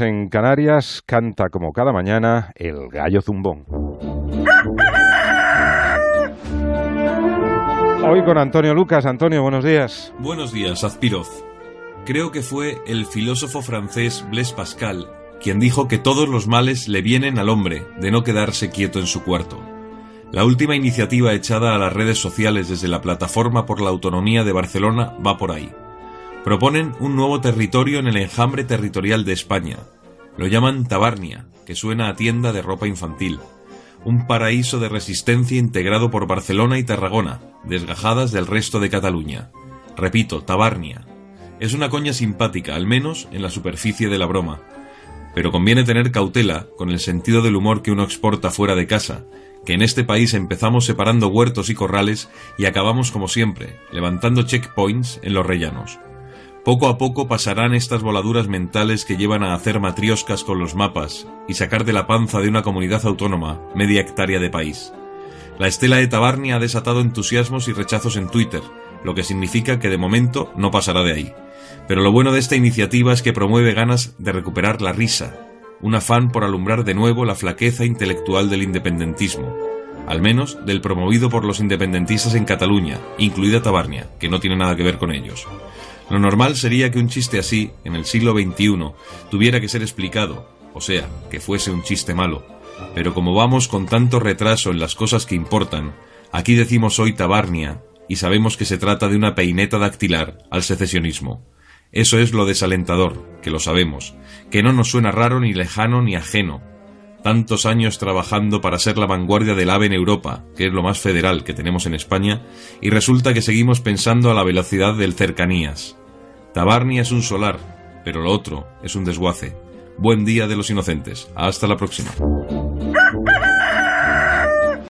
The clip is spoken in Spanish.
En Canarias canta como cada mañana el gallo zumbón. Hoy con Antonio Lucas. Antonio, buenos días. Buenos días, Azpiroz. Creo que fue el filósofo francés Blaise Pascal quien dijo que todos los males le vienen al hombre de no quedarse quieto en su cuarto. La última iniciativa echada a las redes sociales desde la Plataforma por la Autonomía de Barcelona va por ahí. Proponen un nuevo territorio en el enjambre territorial de España. Lo llaman Tabarnia, que suena a tienda de ropa infantil. Un paraíso de resistencia integrado por Barcelona y Tarragona, desgajadas del resto de Cataluña. Repito, Tabarnia. Es una coña simpática, al menos en la superficie de la broma. Pero conviene tener cautela con el sentido del humor que uno exporta fuera de casa, que en este país empezamos separando huertos y corrales y acabamos como siempre, levantando checkpoints en los rellanos. Poco a poco pasarán estas voladuras mentales que llevan a hacer matrioscas con los mapas y sacar de la panza de una comunidad autónoma media hectárea de país. La estela de Tabarnia ha desatado entusiasmos y rechazos en Twitter, lo que significa que de momento no pasará de ahí. Pero lo bueno de esta iniciativa es que promueve ganas de recuperar la risa, un afán por alumbrar de nuevo la flaqueza intelectual del independentismo, al menos del promovido por los independentistas en Cataluña, incluida Tabarnia, que no tiene nada que ver con ellos. Lo normal sería que un chiste así, en el siglo XXI, tuviera que ser explicado, o sea, que fuese un chiste malo. Pero como vamos con tanto retraso en las cosas que importan, aquí decimos hoy Tabarnia, y sabemos que se trata de una peineta dactilar al secesionismo. Eso es lo desalentador, que lo sabemos, que no nos suena raro ni lejano ni ajeno. Tantos años trabajando para ser la vanguardia del AVE en Europa, que es lo más federal que tenemos en España, y resulta que seguimos pensando a la velocidad del cercanías. Tabarnia es un solar, pero lo otro es un desguace. Buen día de los inocentes. Hasta la próxima.